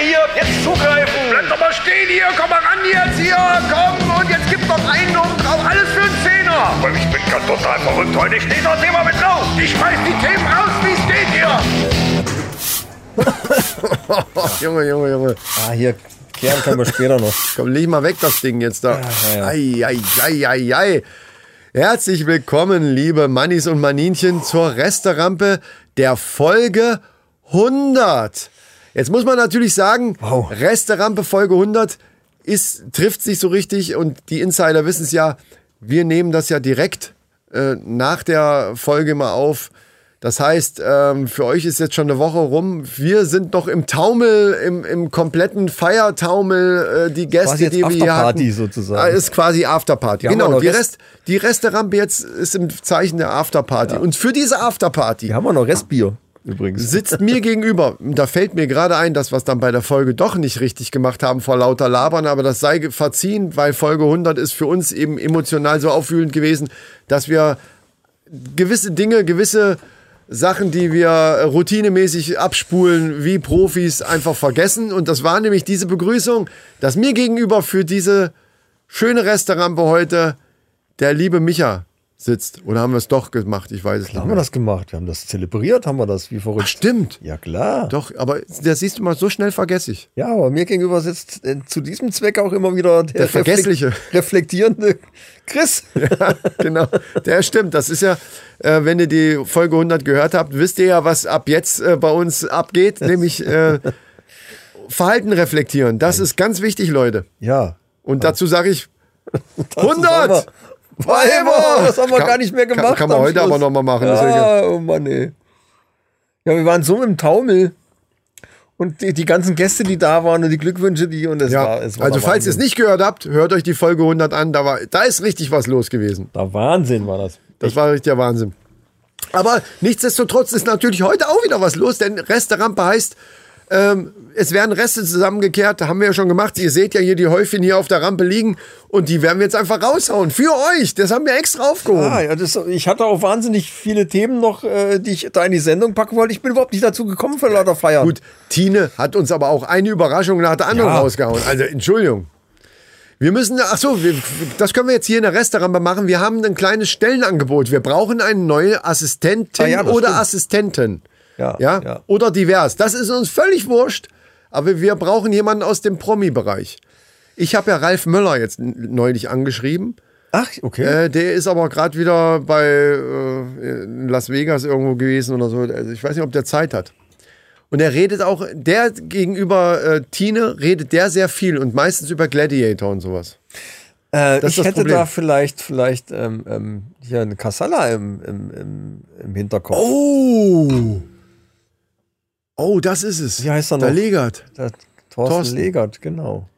hier, jetzt zugreifen. Bleib doch mal stehen hier, komm mal ran jetzt hier, komm und jetzt gib noch einen oben drauf, alles für einen Zehner. Aber ich bin ganz total verrückt heute. Ich stehe das Thema mit drauf. Ich schmeiß die Themen raus, wie es geht hier. Junge, Junge, Junge. Ah, hier klären können wir später noch. Komm, leg mal weg das Ding jetzt da. ja. Ei, ei, ei, ei, ei. Herzlich willkommen, liebe Mannis und Maninchen, zur Resterampe der Folge 100. Jetzt muss man natürlich sagen, Wow. Resterampe Folge 100 ist, trifft sich so richtig und die Insider wissen es ja, wir nehmen das ja direkt äh, nach der Folge mal auf. Das heißt, ähm, für euch ist jetzt schon eine Woche rum. Wir sind noch im Taumel, im, im kompletten Feiertaumel. Äh, die Gäste, Quasi jetzt die wir hier Afterparty hatten, sozusagen. Ah, ist quasi Afterparty. Wir haben Genau, die, Rest- die Resterampe jetzt ist im Zeichen der Afterparty. Und für diese Afterparty Wir haben auch noch Restbier übrigens. sitzt mir gegenüber. Da fällt mir gerade ein, dass wir es dann bei der Folge doch nicht richtig gemacht haben vor lauter Labern, aber das sei verziehen, weil Folge 100 ist für uns eben emotional so aufwühlend gewesen, dass wir gewisse Dinge, gewisse Sachen, die wir routinemäßig abspulen, wie Profis einfach vergessen. Und das war nämlich diese Begrüßung, dass mir gegenüber für diese schöne Resterampe heute der liebe Micha sitzt. Oder haben wir es doch gemacht? Ich weiß es nicht. haben wir das gemacht? Wir haben das zelebriert, haben wir das, wie verrückt. Ach, stimmt. Ja, klar. Doch, aber das siehst du mal, so schnell vergesse ich. Ja, aber mir gegenüber sitzt äh, zu diesem Zweck auch immer wieder der, Der Vergessliche. reflektierende Chris. Ja, genau. Der stimmt. Das ist ja, äh, wenn ihr die Folge 100 gehört habt, wisst ihr ja, was ab jetzt äh, bei uns abgeht, nämlich äh, Verhalten reflektieren. Das ist ganz wichtig, Leute. Ja. Und dazu sage ich Dazu 100! Weiber, das haben wir Kann- gar nicht mehr kann- gemacht. kann man am heute Schluss. aber noch mal machen, Ja, oh Mann, ey. Ja, wir waren so im Taumel. Und die, die ganzen Gäste, die da waren und die Glückwünsche, die und es Ja, war, es war also der falls ihr es nicht gehört habt, hört euch die Folge 100 an. Da, war, da ist richtig was los gewesen. Der Wahnsinn war das. Das war richtig der Wahnsinn. Aber nichtsdestotrotz ist natürlich heute auch wieder was los, denn Resterampe heißt, ähm, es werden Reste zusammengekehrt, haben wir ja schon gemacht. Ihr seht ja hier die Häufchen hier auf der Rampe liegen und die werden wir jetzt einfach raushauen. Für euch. Das haben wir extra aufgehoben. Ah, ja, das, ich hatte auch wahnsinnig viele Themen noch, äh, die ich da in die Sendung packen wollte. Ich bin überhaupt nicht dazu gekommen für lauter Feiern. Gut, Tine hat uns aber auch eine Überraschung nach der anderen Ja. rausgehauen. Also, Entschuldigung. Wir müssen, ach so, wir, das können wir jetzt hier in der Restaurant machen. Wir haben ein kleines Stellenangebot. Wir brauchen eine neue Assistentin Ah ja, oder stimmt. Assistenten. Ja, ja? ja. Oder divers. Das ist uns völlig wurscht. Aber wir brauchen jemanden aus dem Promi-Bereich. Ich habe ja Ralf Möller jetzt neulich angeschrieben. Ach, okay. Äh, der ist aber gerade wieder bei äh, in Las Vegas irgendwo gewesen oder so. Also ich weiß nicht, ob der Zeit hat. Und er redet auch, der gegenüber äh, Tine redet der sehr viel und meistens über Gladiator und sowas. Äh, ich hätte Problem. da vielleicht, vielleicht ähm, ähm, hier eine Kassala im, im, im, im Hinterkopf. Oh! Oh, das ist es. Wie heißt er Der noch? Legert. Der Thorsten, Thorsten. Legert, genau.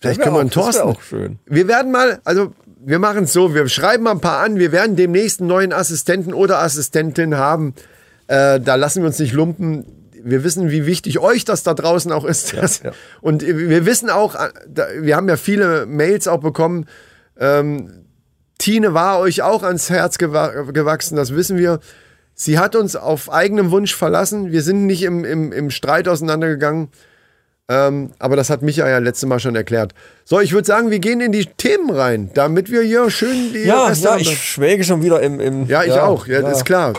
Vielleicht Der können wir einen auch- das Thorsten. auch schön. Wir werden mal, also wir machen es so, wir schreiben mal ein paar an, wir werden demnächst einen neuen Assistenten oder Assistentin haben. Äh, da lassen wir uns nicht lumpen. Wir wissen, wie wichtig euch das da draußen auch ist. Das, ja. Und wir wissen auch, äh, wir haben ja viele Mails auch bekommen. Ähm, Tine war euch auch ans Herz gewa gewachsen, das wissen wir. Sie hat uns auf eigenem Wunsch verlassen. Wir sind nicht im, im, im Streit auseinandergegangen. Ähm, aber das hat Micha ja letztes Mal schon erklärt. So, ich würde sagen, wir gehen in die Themen rein, damit wir hier schön die Ja, Reste ja, ich schwelge schon wieder im. im ja, ich auch. Ja, ist klar.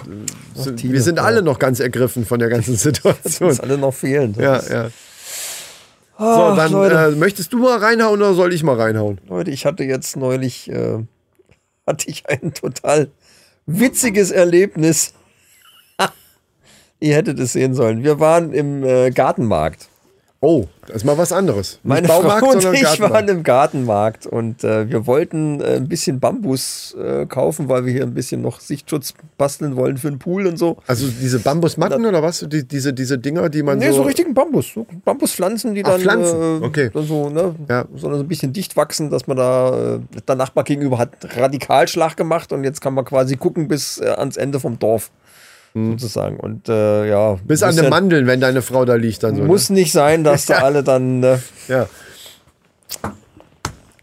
Tine, wir sind ja. alle noch ganz ergriffen von der ganzen Situation. Uns alle noch fehlen. Das Ja, ist- ja. Ach, So, dann äh, möchtest du mal reinhauen oder soll ich mal reinhauen? Leute, ich hatte jetzt neulich äh, hatte ich ein total witziges Erlebnis. Ihr hättet es sehen sollen. Wir waren im äh, Gartenmarkt. Oh, das ist mal was anderes. Nicht Meine Baumarkt, Frau und ich waren im Gartenmarkt und äh, wir wollten äh, ein bisschen Bambus äh, kaufen, weil wir hier ein bisschen noch Sichtschutz basteln wollen für den Pool und so. Also diese Bambusmatten oder was? Die, diese, diese Dinger, die man Nee, so, so... richtigen Bambus. So Bambuspflanzen, die Ach, dann, Pflanzen, äh, okay. dann so, ne, Ja. sondern so ein bisschen dicht wachsen, dass man da, äh, der Nachbar gegenüber hat Radikalschlag gemacht und jetzt kann man quasi gucken bis äh, ans Ende vom Dorf. Sozusagen. Und äh, ja. Bis an den ja- Mandeln, wenn deine Frau da liegt dann so. Muss nicht sein, dass da alle dann. Äh, Ne? Ja.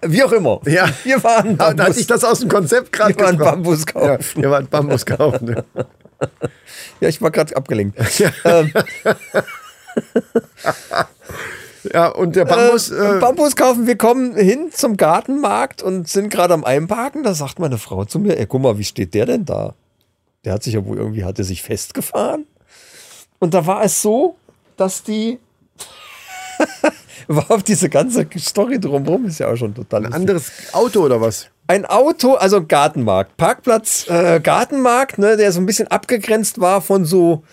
wie auch immer. Ja. Wir waren Da, da Bambus, hatte ich das aus dem Konzept gerade wir waren. Bambus Ja, kaufen. ihr wart Bambus kaufen. Ja. Ja, ich war gerade abgelenkt. ähm, Ja, und der Bambus. äh, Äh, Bambus kaufen. Wir kommen hin zum Gartenmarkt und sind gerade am Einparken. Da sagt meine Frau zu mir, ey, guck mal, wie steht der denn da? Der hat sich ja wohl irgendwie, hat er sich festgefahren. Und da war es so, dass die, war auf diese ganze Story drumherum, ist ja auch schon total ein lustig. anderes Auto oder was? Ein Auto, also Gartenmarkt, Parkplatz, äh, Gartenmarkt, ne, der so ein bisschen abgegrenzt war von so,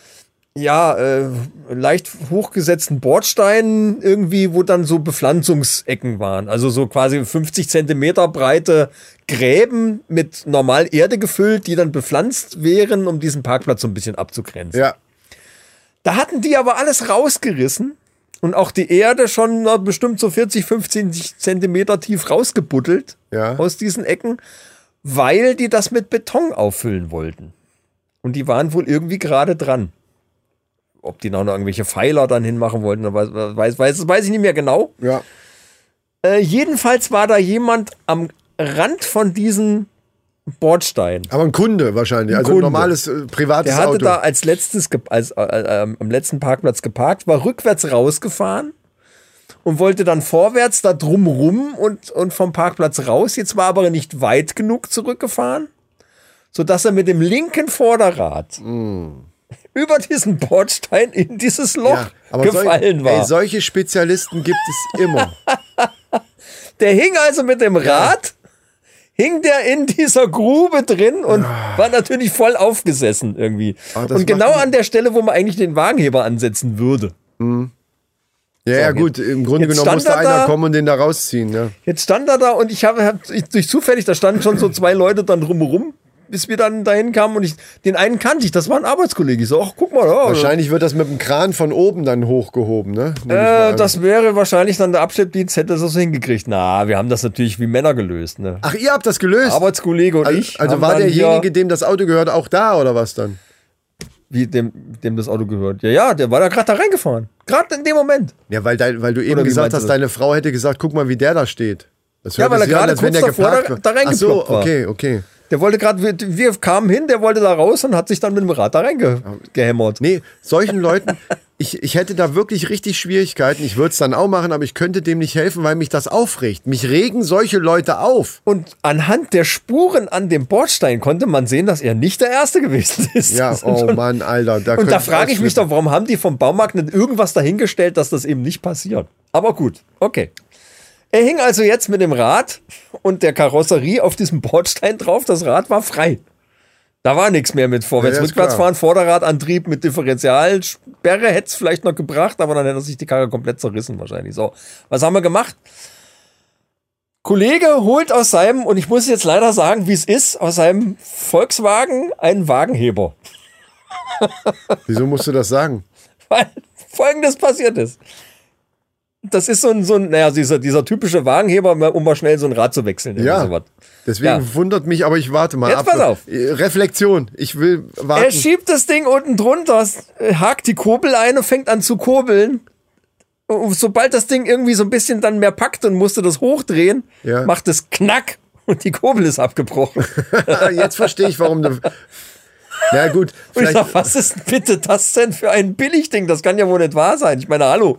ja, äh, leicht hochgesetzten Bordsteinen irgendwie, wo dann so Bepflanzungsecken waren. Also so quasi 50 Zentimeter breite Gräben mit normal Erde gefüllt, die dann bepflanzt wären, um diesen Parkplatz so ein bisschen abzugrenzen. Ja. Da hatten die aber alles rausgerissen und auch die Erde schon na, bestimmt so 40, 15 Zentimeter tief rausgebuddelt Ja. aus diesen Ecken, weil die das mit Beton auffüllen wollten. Und die waren wohl irgendwie gerade dran. Ob die noch irgendwelche Pfeiler dann hinmachen wollten, weiß, weiß, weiß, weiß ich nicht mehr genau. Ja. Äh, jedenfalls war da jemand am Rand von diesen Bordstein. Aber ein Kunde wahrscheinlich. Also Kunde. ein normales äh, privates Der hatte Auto. da als letztes als, äh, äh, am letzten Parkplatz geparkt, war rückwärts rausgefahren und wollte dann vorwärts da drumrum und, und vom Parkplatz raus. Jetzt war aber nicht weit genug zurückgefahren, sodass er mit dem linken Vorderrad über diesen Bordstein in dieses Loch ja, aber gefallen war. Ey, solche Spezialisten gibt es immer. Der hing also mit dem Rad, hing der in dieser Grube drin und war natürlich voll aufgesessen irgendwie. Ah, und genau an der Stelle, wo man eigentlich den Wagenheber ansetzen würde. Ja, ja, jetzt- gut. Im Grunde genommen musste er einer da- kommen und den da rausziehen. Ja. Jetzt stand er da und ich habe hab, durch zufällig, da standen schon so zwei Leute dann drumherum, bis wir dann dahin kamen und ich, den einen kannte ich, das war ein Arbeitskollege. Ich so, ach, guck mal da. Wahrscheinlich wird das mit dem Kran von oben dann hochgehoben, ne? Äh, das wäre wahrscheinlich dann der Abschleppdienst, hätte das so hingekriegt. Na, wir haben das natürlich wie Männer gelöst, ne? Ach, ihr habt das gelöst? Arbeitskollege und also ich. also war derjenige, dem das Auto gehört, auch da oder was dann? wie dem, dem das Auto gehört. Ja, ja, der war da gerade da reingefahren. Gerade in dem Moment. Ja, weil, dein, weil du eben gesagt hast, du deine Frau hätte gesagt, guck mal, wie der da steht. Das Ja, weil er gerade kurz davor da- da Ach so, reingeploppt okay, okay. Der wollte gerade, wir, wir kamen hin, der wollte da raus und hat sich dann mit dem Rad da reingehämmert. Nee, solchen Leuten, ich, ich hätte da wirklich richtig Schwierigkeiten. Ich würde es dann auch machen, aber ich könnte dem nicht helfen, weil mich das aufregt. Mich regen solche Leute auf. Und anhand der Spuren an dem Bordstein konnte man sehen, dass er nicht der Erste gewesen ist. Ja, oh schon- Mann, Alter. Da Und da frage ich mich doch, warum haben die vom Baumarkt nicht irgendwas dahingestellt, dass das eben nicht passiert? Aber gut, okay. Er hing also jetzt mit dem Rad und der Karosserie auf diesem Bordstein drauf. Das Rad war frei. Da war nichts mehr mit vorwärts, ja, rückwärts klar. fahren, Vorderradantrieb mit Differentialsperre hätte es vielleicht noch gebracht, aber dann hätte sich die Karre komplett zerrissen wahrscheinlich. So, was haben wir gemacht? Kollege holt aus seinem, und ich muss jetzt leider sagen, wie es ist, aus seinem Volkswagen einen Wagenheber. Wieso musst du das sagen? Weil folgendes passiert ist. Das ist so ein, so ein naja, dieser, dieser typische Wagenheber, um mal schnell so ein Rad zu wechseln. Ja. sowas. Deswegen Ja. wundert mich, aber ich warte mal Jetzt ab. pass auf. Äh, Reflexion. Ich will Er warten. schiebt das Ding unten drunter, äh, hakt die Kurbel ein und fängt an zu kurbeln. Und sobald das Ding irgendwie so ein bisschen dann mehr packt und musste das hochdrehen, Ja. macht es Knack und die Kurbel ist abgebrochen. Jetzt verstehe ich, warum du. Na gut, Und ich sag, was ist bitte das denn für ein Billigding? Das kann ja wohl nicht wahr sein. Ich meine, hallo.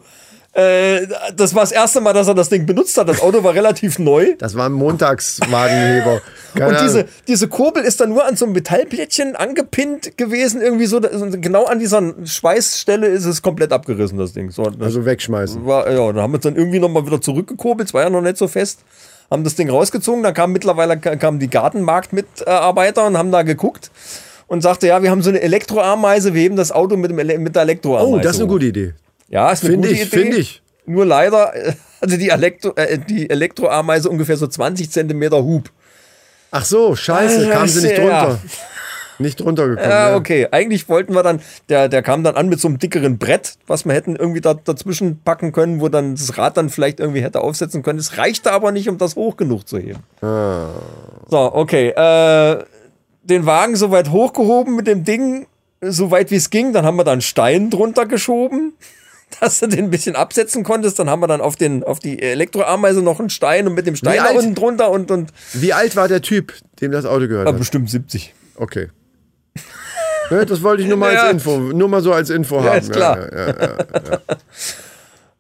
Äh, das war das erste Mal, dass er das Ding benutzt hat. Das Auto war relativ neu. Das war ein Montagswagenheber. Und diese, diese Kurbel ist dann nur an so einem Metallplättchen angepinnt gewesen, irgendwie so. da- Genau an dieser Schweißstelle ist es komplett abgerissen, das Ding. So, das Also wegschmeißen. war, ja, dann haben wir es dann irgendwie nochmal wieder zurückgekurbelt, es war ja noch nicht so fest. Haben das Ding rausgezogen, dann kam mittlerweile kamen die Gartenmarktmitarbeiter und haben da geguckt und sagte, ja, wir haben so eine Elektroameise, wir heben das Auto mit, dem Ele mit der Elektroameise. Oh, das ist eine gute Idee. Ja, ist eine Finde gute ich, Idee. finde ich. Nur leider äh, hatte die, Elektro, äh, die Elektroameise ungefähr so 20 Zentimeter Hub. Ach so, scheiße, Ah, kam sie nicht ja. drunter. Nicht drunter gekommen. Ja, ja. okay. Eigentlich wollten wir dann, der, der kam dann an mit so einem dickeren Brett, was wir hätten irgendwie da, dazwischen packen können, wo dann das Rad dann vielleicht irgendwie hätte aufsetzen können. Es reichte aber nicht, um das hoch genug zu heben. Ah. So, okay. Äh, den Wagen so weit hochgehoben mit dem Ding, so weit wie es ging. Dann haben wir da einen Stein drunter geschoben, dass du den ein bisschen absetzen konntest. Dann haben wir dann auf, den, auf die Elektroameise noch einen Stein und mit dem Stein da unten drunter und, und Wie alt war der Typ, dem das Auto gehört ah, hat? bestimmt 70. Okay. Ne, das wollte ich nur mal Ja. als Info, nur mal so als Info Ja, haben. ist klar. Ja, ja, ja.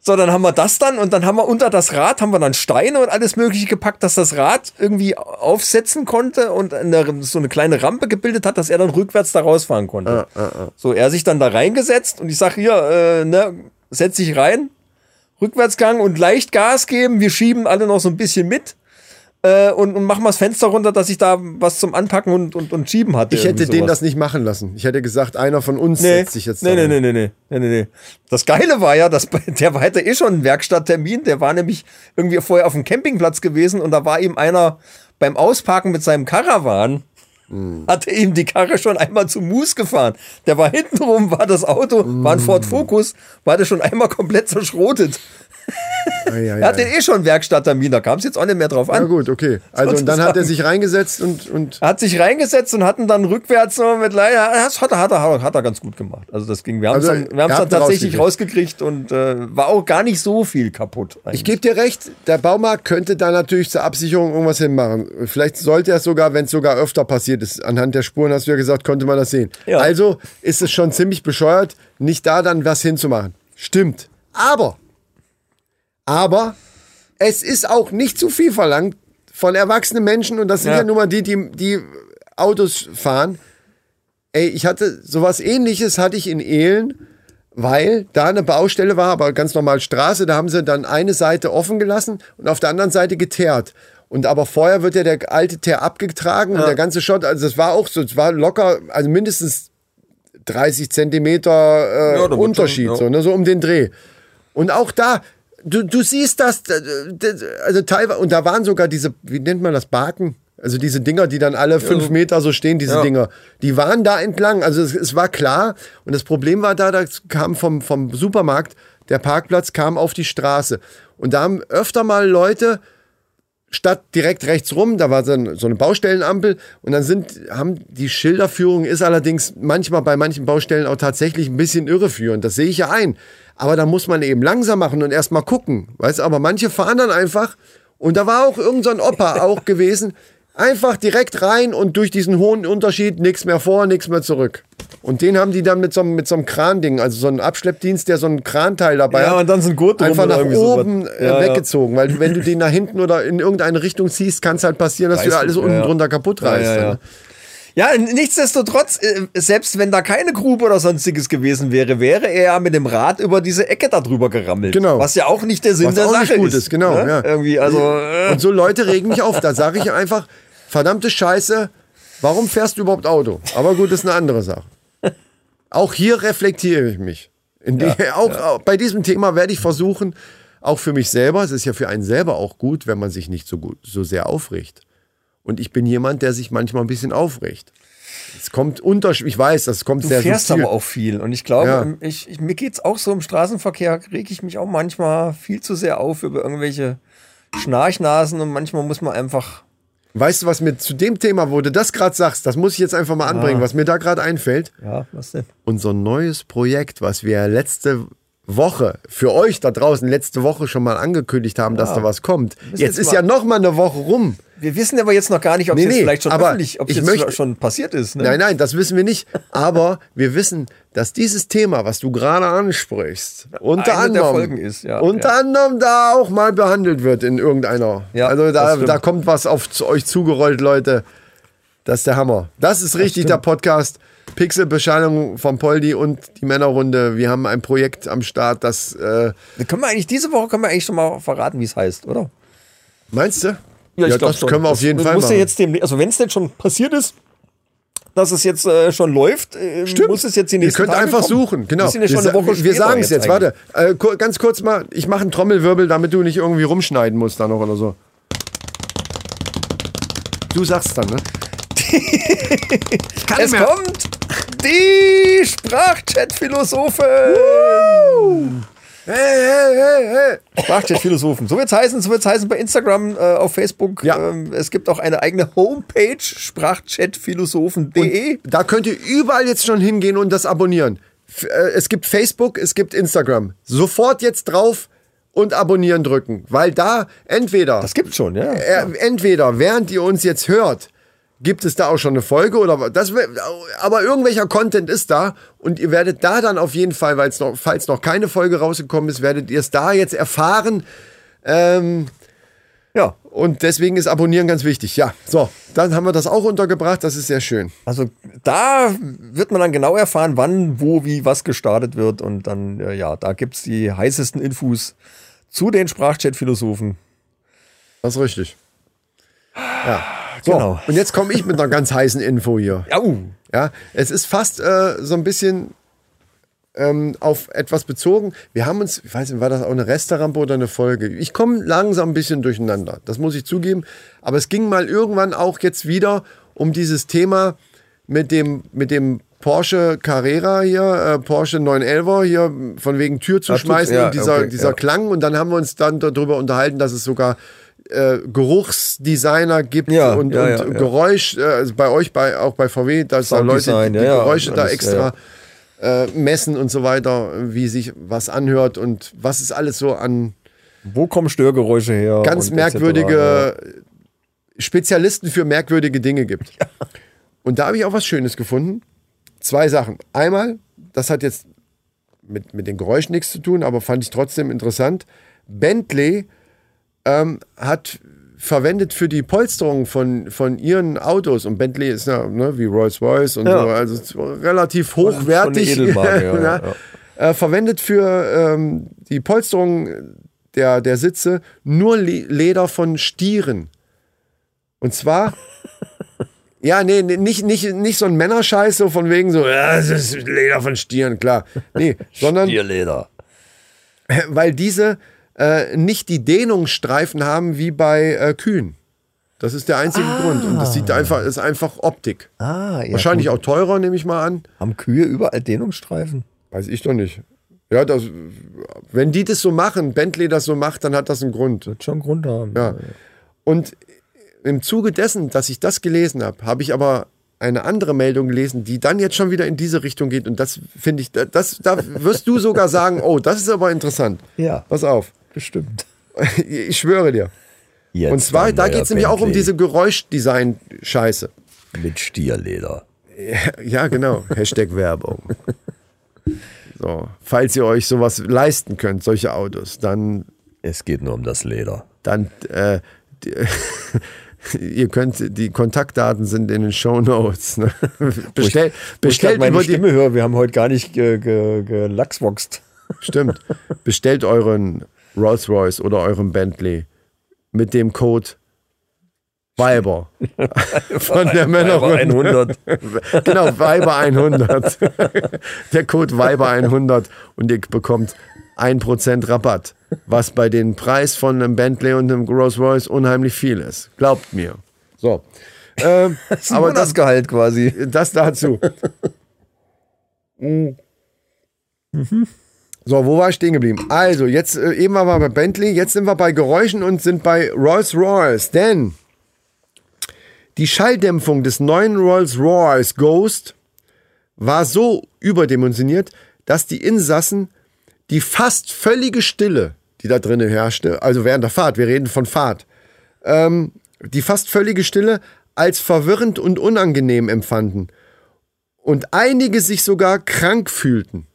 So, dann haben wir das dann und dann haben wir unter das Rad haben wir dann Steine und alles Mögliche gepackt, dass das Rad irgendwie aufsetzen konnte und eine, so eine kleine Rampe gebildet hat, dass er dann rückwärts da rausfahren konnte. So, er sich dann da reingesetzt und ich sage hier, äh, ne, setz dich rein, Rückwärtsgang und leicht Gas geben, wir schieben alle noch so ein bisschen mit. Äh, und, und machen wir das Fenster runter, dass ich da was zum Anpacken und, und, und Schieben hatte. Ich hätte irgendwie den sowas. das nicht machen lassen. Ich hätte gesagt, einer von uns Nee, setzt sich jetzt nee, da nee, nee, nee, nee, nee, nee, nee. Das Geile war ja, dass bei- der war- hatte eh schon einen Werkstatttermin. Der war nämlich irgendwie vorher auf dem Campingplatz gewesen und da war ihm einer beim Ausparken mit seinem Caravan. Hm. Hatte ihm die Karre schon einmal zu Mus gefahren. Der war hintenrum, war das Auto, war ein Hm. Ford Focus, war der schon einmal komplett zerschrotet. Ei, Er hatte ei. eh schon Werkstatttermin, da kam es jetzt auch nicht mehr drauf Na an. gut, okay. Also und dann hat er sich reingesetzt und, und hat sich reingesetzt und hatten dann rückwärts so mit ja, das hat er, hat er, hat er ganz gut gemacht. Also das ging. Wir haben es Also, dann, wir dann tatsächlich rausgekriegt. und äh, war auch gar nicht so viel kaputt. ich eigentlich. gebe dir recht, der Baumarkt könnte da natürlich zur Absicherung irgendwas hinmachen. Vielleicht sollte er es sogar, wenn es sogar öfter passiert ist, anhand der Spuren, hast du ja gesagt, konnte man das sehen. Ja. Also ist es schon ziemlich bescheuert, nicht da dann was hinzumachen. Stimmt. Aber, aber es ist auch nicht zu viel verlangt von erwachsenen Menschen und das sind ja, Ja. nun mal die, die, die Autos fahren. Ey, ich hatte sowas ähnliches hatte ich in Ehlen, weil da eine Baustelle war, aber ganz normal Straße, da haben sie dann eine Seite offen gelassen und auf der anderen Seite geteert. Und aber vorher wird ja der alte Teer abgetragen und der ganze Schott, also das war auch so, es war locker, also mindestens 30 Zentimeter äh, Ja, Unterschied, schon, ja. so, ne, so um den Dreh. Und auch da, du, du siehst das, also teilweise, und da waren sogar diese, wie nennt man das, Baken? Also diese Dinger, die dann alle fünf Meter so stehen, diese Ja. Dinger, die waren da entlang. Also es, es war klar. Und das Problem war da, da kam vom, vom Supermarkt, der Parkplatz kam auf die Straße. Und da haben öfter mal Leute, statt direkt rechts rum, da war so ein- so eine Baustellenampel und dann sind, haben die Schilderführung ist allerdings manchmal bei manchen Baustellen auch tatsächlich ein bisschen irreführend. Das sehe ich ja ein. Aber da muss man eben langsam machen und erstmal gucken. Weißt aber manche fahren dann einfach und da war auch irgend so Opa auch gewesen. Einfach direkt rein und durch diesen hohen Unterschied nichts mehr vor, nichts mehr zurück. Und den haben die dann mit so, einem- mit so einem Kranding, also so einem Abschleppdienst, der so ein Kranteil dabei Ja, hat. und dann so ein Gurt Einfach nach oben äh, Ja, ja. weggezogen. Weil wenn du den nach hinten oder in irgendeine Richtung ziehst, kann es halt passieren, dass du Reißt alles du, unten drunter kaputt reißt. Ja, ja. Ja, nichtsdestotrotz, äh, selbst wenn da keine Grube oder sonstiges gewesen wäre, wäre er ja mit dem Rad über diese Ecke da drüber gerammelt. Genau. Was ja auch nicht der Sinn Was der auch Sache nicht gut ist. ist, genau. ne? Ja. Irgendwie, also. Äh, Und so Leute regen mich auf. Da sage ich einfach, verdammte Scheiße, warum fährst du überhaupt Auto? Aber gut, ist eine andere Sache. Auch hier reflektiere ich mich. In die, auch, auch bei diesem Thema werde ich versuchen, auch für mich selber, es ist ja für einen selber auch gut, wenn man sich nicht so gut, so sehr aufregt. Und ich bin jemand, der sich manchmal ein bisschen aufregt. Es kommt unterschiedlich, ich weiß, das kommt Du sehr fährst subtil. aber auch viel. Und ich glaube, Ja. ich, ich, mir geht's auch so im Straßenverkehr, reg ich mich auch manchmal viel zu sehr auf über irgendwelche Schnarchnasen und manchmal muss man einfach. Weißt du, was mir zu dem Thema, wo du das gerade sagst, das muss ich jetzt einfach mal anbringen, was mir da gerade einfällt. Ja, was denn? unser neues Projekt, was wir letzte Woche für euch da draußen letzte Woche schon mal angekündigt haben, dass da was kommt. Jetzt jetzt ist ja noch mal eine Woche rum. Wir wissen aber jetzt noch gar nicht, ob es Nee, vielleicht schon aber öffentlich, ob ich jetzt möchte- schon passiert ist. Ne? Nein, nein, das wissen wir nicht. Aber wir wissen, dass dieses Thema, was du gerade ansprichst, unter Eine der anderem, ist, ja, unter ja. anderem da auch mal behandelt wird in irgendeiner. Ja, also da, das da kommt was auf euch zugerollt, Leute. Das ist der Hammer. Das ist richtig der Podcast. Pixelbeschallung von Poldi und die Männerrunde. Wir haben ein Projekt am Start, das äh, Können wir eigentlich diese Woche können wir eigentlich schon mal verraten, wie es heißt, oder? meinst du? ich glaub das schon. können wir auf Das jeden Fall muss ja machen. jetzt dem, also wenn es denn schon passiert ist, dass es jetzt äh, schon läuft, äh, muss es jetzt die Ihr nächsten könnt Tage einfach kommen. suchen, genau. Wir ja wir eine Woche sa- wir sagen es jetzt, eigentlich. warte. Äh, ganz kurz mal, ich mache einen Trommelwirbel, damit du nicht irgendwie rumschneiden musst da noch oder so. Du sagst dann, ne? Ich kann Es nicht mehr. kommt die Sprachchat-Philosophen. Hey, hey, hey. Sprachchat-Philosophen. So wird's heißen, so wird's heißen bei Instagram, äh, auf Facebook. Ja. Ähm, es gibt auch eine eigene Homepage, sprachchatphilosophen.de. Da könnt ihr überall jetzt schon hingehen und das abonnieren. F äh, es gibt Facebook, es gibt Instagram. Sofort jetzt drauf und abonnieren drücken, weil da entweder Das gibt's schon, ja. äh, entweder während ihr uns jetzt hört, gibt es da auch schon eine Folge oder das, aber irgendwelcher Content ist da und ihr werdet da dann auf jeden Fall, weil es noch, falls noch keine Folge rausgekommen ist, werdet ihr es da jetzt erfahren. Ähm, Ja, und deswegen ist Abonnieren ganz wichtig. Ja, so, dann haben wir das auch untergebracht. Das ist sehr schön. also da wird man dann genau erfahren, wann, wo, wie, was gestartet wird. Und dann, äh, ja, da gibt es die heißesten Infos zu den Sprachchat-Philosophen. Das ist richtig. Ja, so, Genau. und jetzt komme ich mit einer ganz heißen Info hier. Ja, uh, Ja, es ist fast äh, so ein bisschen ähm, auf etwas bezogen. Wir haben uns, ich weiß nicht, war das auch eine Restaurant oder eine Folge? Ich komme langsam ein bisschen durcheinander, das muss ich zugeben. Aber es ging mal irgendwann auch jetzt wieder um dieses Thema mit dem, mit dem Porsche Carrera hier, äh, Porsche 911er hier, von wegen Tür zu Ach, schmeißen ja, und dieser, okay, dieser ja. Klang. Und dann haben wir uns dann darüber unterhalten, dass es sogar äh, Geruchsdesigner gibt Ja, und, ja, ja. Geräusch, äh, also bei euch, bei, auch bei VW, dass da Leute die ja, Geräusche da alles, extra Äh, messen und so weiter, wie sich was anhört und was es alles so an wo kommen Störgeräusche her? ganz merkwürdige etc., Spezialisten für merkwürdige Dinge gibt. Und da habe ich auch was Schönes gefunden. Zwei Sachen. Einmal, das hat jetzt mit, mit den Geräuschen nichts zu tun, aber fand ich trotzdem interessant. Bentley ähm, hat verwendet für die Polsterung von, von ihren Autos und Bentley ist ja ne, wie Rolls-Royce und Ja. so, also relativ hochwertig. Schon eine Edelmarke, ja, Ja. Äh, verwendet für ähm, die Polsterung der, der Sitze nur Le Leder von Stieren. Und zwar, ja, nee, nicht, nicht, nicht so ein Männerscheiß, so von wegen so, ja, das ist Leder von Stieren, klar. Nee, sondern Tierleder. weil diese äh, nicht die Dehnungsstreifen haben wie bei äh, Kühen. Das ist der einzige Grund. Und das sieht einfach, ist einfach Optik. Ah, ja. Wahrscheinlich gut. auch teurer, nehme ich mal an. Haben Kühe überall Dehnungsstreifen? Weiß ich doch nicht. Ja, das, wenn die das so machen, Bentley das so macht, dann hat das einen Grund. Wird schon einen Grund haben. Ja. Und im Zuge dessen, dass ich das gelesen habe, habe ich aber eine andere Meldung gelesen, die dann jetzt schon wieder in diese Richtung geht. Und das finde ich, das, da wirst du sogar sagen, oh, das ist aber interessant. Ja. Pass auf. Bestimmt. Ich schwöre dir. Jetzt Und zwar, da geht es nämlich auch um diese Geräuschdesign-Scheiße. Mit Stierleder. Ja, genau. Hashtag Werbung. So, falls ihr euch sowas leisten könnt, solche Autos, dann, Es geht nur um das Leder. dann, äh, die, ihr könnt, die Kontaktdaten sind in den Show Notes. Ne? Bestell, ich bestellt meine über die, Stimme höre, wir haben heute gar nicht ge, ge, gelachsboxt. stimmt, bestellt euren Rolls-Royce oder euren Bentley mit dem Code Weiber von der Männerrunde. 100. Genau, Weiber 100. Der Code Weiber 100 und ihr bekommt 1% Rabatt, was bei dem Preis von einem Bentley und einem Rolls Royce unheimlich viel ist. Glaubt mir. So. Ähm, aber Aber das, das Gehalt quasi. das dazu. Mm. So, wo war ich stehen geblieben? Also, jetzt äh, eben waren wir bei Bentley, jetzt sind wir bei Geräuschen und sind bei Rolls Royce, denn die Schalldämpfung des neuen Rolls Royce Ghost war so überdimensioniert, dass die Insassen die fast völlige Stille, die da drinnen herrschte, also während der Fahrt, wir reden von Fahrt, ähm, die fast völlige Stille als verwirrend und unangenehm empfanden und einige sich sogar krank fühlten.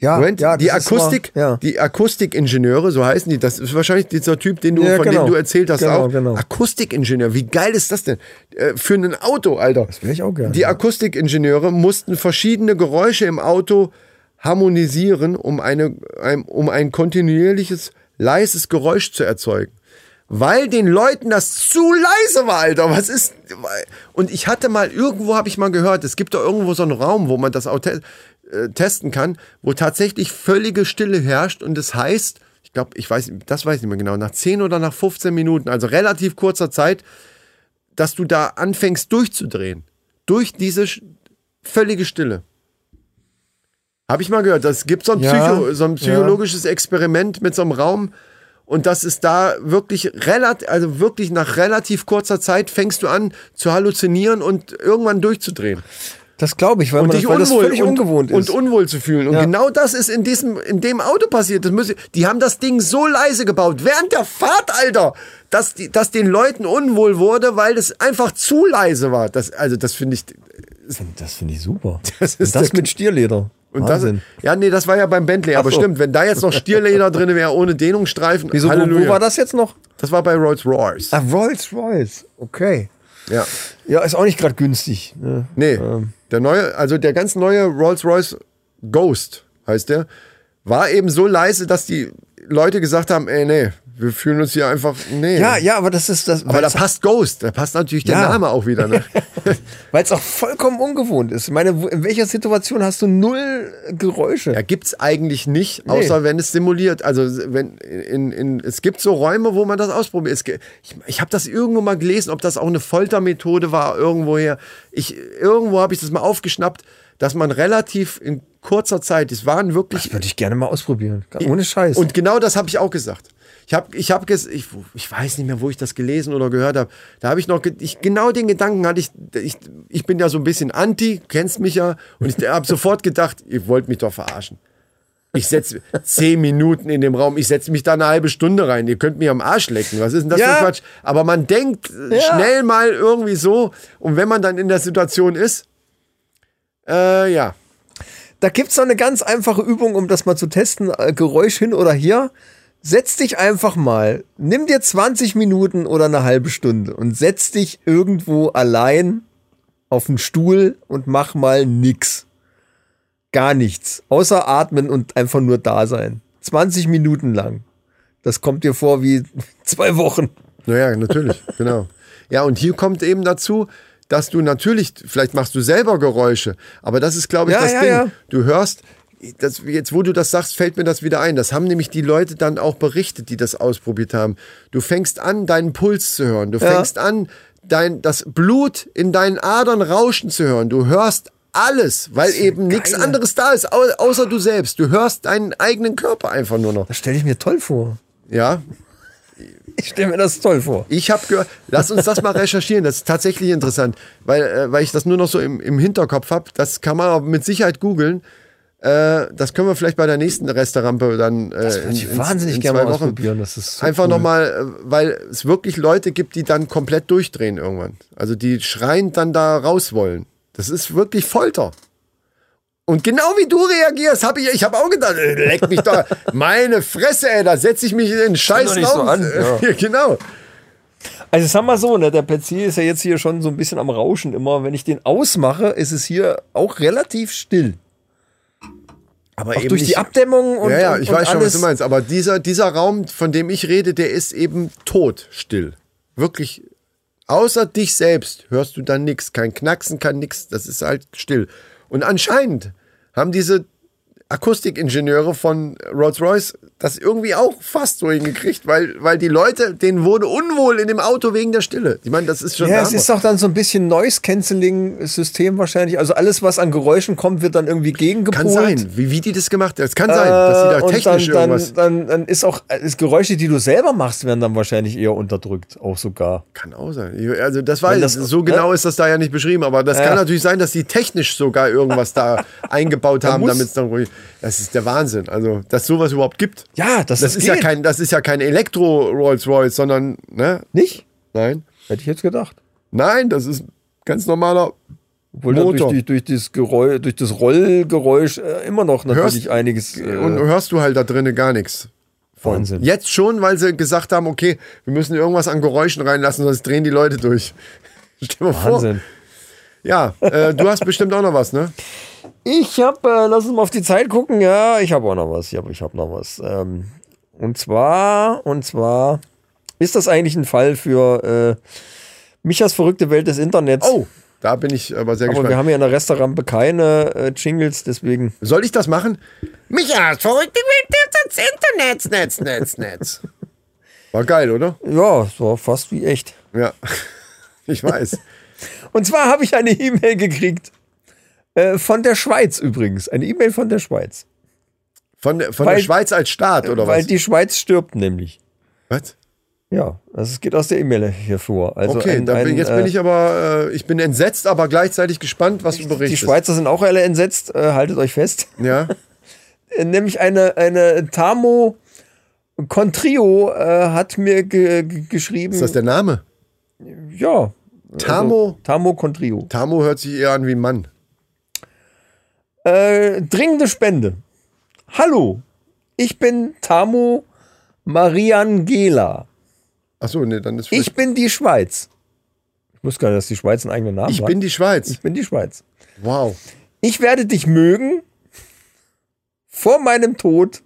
Ja, Moment, ja, die Akustik, immer- ja. die Akustikingenieure, so heißen die, das ist wahrscheinlich dieser Typ, den du, Ja, von genau. dem du erzählt hast, Genau, auch. genau. Akustikingenieur, wie geil ist das denn? Äh, für ein Auto, Alter. Das will ich auch gerne. Die Akustikingenieure mussten verschiedene Geräusche im Auto harmonisieren, um, eine, ein, um ein kontinuierliches, leises Geräusch zu erzeugen. Weil den Leuten das zu leise war, Alter. Was ist. Und ich hatte mal, irgendwo habe ich mal gehört, es gibt da irgendwo so einen Raum, wo man das auch te äh, testen kann, wo tatsächlich völlige Stille herrscht und das heißt, ich glaube, ich weiß, das weiß ich nicht mehr genau, nach 10 oder nach 15 Minuten, also relativ kurzer Zeit, dass du da anfängst durchzudrehen. Durch diese völlige Stille. Habe ich mal gehört. Das gibt so ein, Ja, Psycho, so ein psychologisches Experiment mit so einem Raum. Und das ist da wirklich relativ, also wirklich nach relativ kurzer Zeit fängst du an zu halluzinieren und irgendwann durchzudrehen. Das glaube ich, weil, man, dich weil das unwohl völlig und, ungewohnt ist. und unwohl zu fühlen. Und Ja. genau das ist in diesem, in dem Auto passiert. Das müssen, die haben das Ding so leise gebaut während der Fahrt, Alter, dass die, dass den Leuten unwohl wurde, weil das einfach zu leise war. Das, also das finde ich. das finde ich super. Das Das, ist und das mit Stierleder. Und das, Wahnsinn. ja, nee, das war ja beim Bentley. Aber so. stimmt, wenn da jetzt noch Stierleder drin wäre ohne Dehnungsstreifen, Wieso, Halleluja. wo war das jetzt noch? Das war bei Rolls Royce. Ah, Rolls Royce. Okay. Ja. Ja, ist auch nicht gerade günstig. Ne? Nee, der neue, also der ganz neue Rolls-Royce Ghost heißt der, war eben so leise, dass die Leute gesagt haben, ey, nee, wir fühlen uns hier einfach, nee. Ja, ja, aber das ist das. Aber da passt Ghost, da passt natürlich der Ja. Name auch wieder. Ne? Weil es auch vollkommen ungewohnt ist. Ich meine, in welcher Situation hast du null Geräusche? ja, gibt's eigentlich nicht, außer wenn es simuliert. Also wenn in, in, es gibt so Räume, wo man das ausprobiert. Es, ich ich habe das irgendwo mal gelesen, ob das auch eine Foltermethode war, irgendwoher. Ich, irgendwo habe ich das mal aufgeschnappt, dass man relativ in kurzer Zeit, es waren wirklich Würde ich gerne mal ausprobieren. Ohne Scheiß. Und genau das habe ich auch gesagt. Ich habe, ich habe, ich, ich weiß nicht mehr, wo ich das gelesen oder gehört habe. Da habe ich noch, ich, genau den Gedanken hatte ich, ich, ich bin ja so ein bisschen anti, kennst mich ja, und ich habe sofort gedacht, ihr wollt mich doch verarschen. Ich setze zehn Minuten in dem Raum, ich setze mich da eine halbe Stunde rein. Ihr könnt mir am Arsch lecken. Was ist denn das für Ja. ein Quatsch? Aber man denkt Ja. schnell mal irgendwie so, und wenn man dann in der Situation ist, äh, ja, Da gibt's so eine ganz einfache Übung, um das mal zu testen. Äh, Geräusch hin oder hier. Setz dich einfach mal, nimm dir 20 Minuten oder eine halbe Stunde und setz dich irgendwo allein auf den Stuhl und mach mal nix. Gar nichts. Außer atmen und einfach nur da sein. 20 Minuten lang. Das kommt dir vor wie zwei Wochen. Naja, natürlich, genau. Ja, und hier kommt eben dazu, dass du natürlich, vielleicht machst du selber Geräusche, aber das ist, glaube ich, Ja, das ja, Ding. ja. Du hörst, das, jetzt wo du das sagst, fällt mir das wieder ein. Das haben nämlich die Leute dann auch berichtet, die das ausprobiert haben. Du fängst an, deinen Puls zu hören. Du Ja. fängst an, dein, das Blut in deinen Adern rauschen zu hören. Du hörst alles, weil eben nichts anderes da ist, au- außer du selbst. Du hörst deinen eigenen Körper einfach nur noch. Das stelle ich mir toll vor. Ja, Ich stelle mir das toll vor. Ich habe gehört, lass uns das mal recherchieren, das ist tatsächlich interessant, weil, äh, weil ich das nur noch so im, im Hinterkopf habe. Das kann man aber mit Sicherheit googeln. Äh, das können wir vielleicht bei der nächsten Restaurante dann. Äh, Das würde ich wahnsinnig gerne mal ausprobieren. Das ist so Einfach cool. nochmal, äh, weil es wirklich Leute gibt, die dann komplett durchdrehen irgendwann. Also die schreiend dann da raus wollen. Das ist wirklich Folter. Und genau wie du reagierst, habe ich, ich habe auch gedacht, äh, leck mich da, meine Fresse, ey, da setze ich mich in den scheiß doch nicht so an, ja. genau. Also sag mal so, ne, der PC ist ja jetzt hier schon so ein bisschen am Rauschen immer. Wenn ich den ausmache, ist es hier auch relativ still. Aber Auch durch die Abdämmung und ja, ja, und, ich und weiß schon, was du meinst. Aber dieser, dieser Raum, von dem ich rede, der ist eben tot, still. Wirklich. Außer dich selbst hörst du dann nichts. Kein Knacksen, kein nix. Das ist halt still. Und anscheinend haben diese Akustikingenieure von Rolls-Royce das irgendwie auch fast so hingekriegt, weil, weil die Leute, denen wurde unwohl in dem Auto wegen der Stille. Ich meine, das ist schon Ja, es ist doch dann so ein bisschen Noise-Canceling-System wahrscheinlich. Also alles, was an Geräuschen kommt, wird dann irgendwie gegengepolt. Kann sein, wie, wie die das gemacht haben. Es kann sein, dass sie da Äh, technisch dann, irgendwas. Dann, dann, dann ist auch äh, Geräusche, die du selber machst, werden dann wahrscheinlich eher unterdrückt, auch sogar. Kann auch sein. Also das weiß das- So genau ne? ist das da ja nicht beschrieben, aber das Ja. kann natürlich sein, dass die technisch sogar irgendwas da eingebaut haben, damit es dann ruhig. Das ist der Wahnsinn. Also, dass sowas überhaupt gibt. Ja, das, Das ist ja kein, das ist ja kein Elektro Rolls Royce, sondern ne? Nicht? Nein, Hätte ich jetzt gedacht. nein, das ist ganz normaler. Obwohl durch, Motor. die, durch, das Geräusch, durch das Rollgeräusch äh, immer noch natürlich Hörst- einiges. Äh, Und hörst du halt da drinnen gar nichts. von. Wahnsinn. Jetzt schon, weil sie gesagt haben, okay, wir müssen irgendwas an Geräuschen reinlassen, sonst drehen die Leute durch. Stell dir mal vor. Ja, äh, du hast bestimmt auch noch was, ne? Ich habe, äh, lass uns mal auf die Zeit gucken. Ja, ich habe auch noch was. Ich habe ich hab noch was. Ähm, und zwar, und zwar ist das eigentlich ein Fall für äh, Michas verrückte Welt des Internets. Oh, da bin ich aber sehr aber gespannt. wir haben ja in der Restaurantbe keine äh, Jingles, deswegen. Soll ich das machen? Micha, verrückte Welt des Internets, Netz, Netz, Netz. War geil, oder? Ja, es war fast wie echt. Ja, ich weiß. Und zwar habe ich eine E-Mail gekriegt. Äh, von der Schweiz übrigens. Eine E-Mail von der Schweiz. Von, der- von Weil- der Schweiz als Staat, oder Weil was? die Schweiz stirbt nämlich. was? Ja, das geht aus der E-Mail hier vor. Also okay, ein, da bin, ein, jetzt äh, bin ich aber, äh, ich bin entsetzt, aber gleichzeitig gespannt, was du Die berichtest. Schweizer sind auch alle entsetzt, äh, haltet euch fest. Ja, Äh, Nämlich eine, eine Tamo Contrio äh, hat mir ge geschrieben. ist das der Name? ja. Tamo? Also, Tamo Contrio. Tamo hört sich eher an wie ein Mann. Äh, dringende Spende. Hallo, ich bin Tamo Mariangela. Achso, nee, dann ist Ich bin die Schweiz. Ich wusste gar nicht, dass die Schweiz einen eigenen Namen ich hat. bin die Schweiz. ich bin die Schweiz. Wow. Ich werde dich mögen. Vor meinem Tod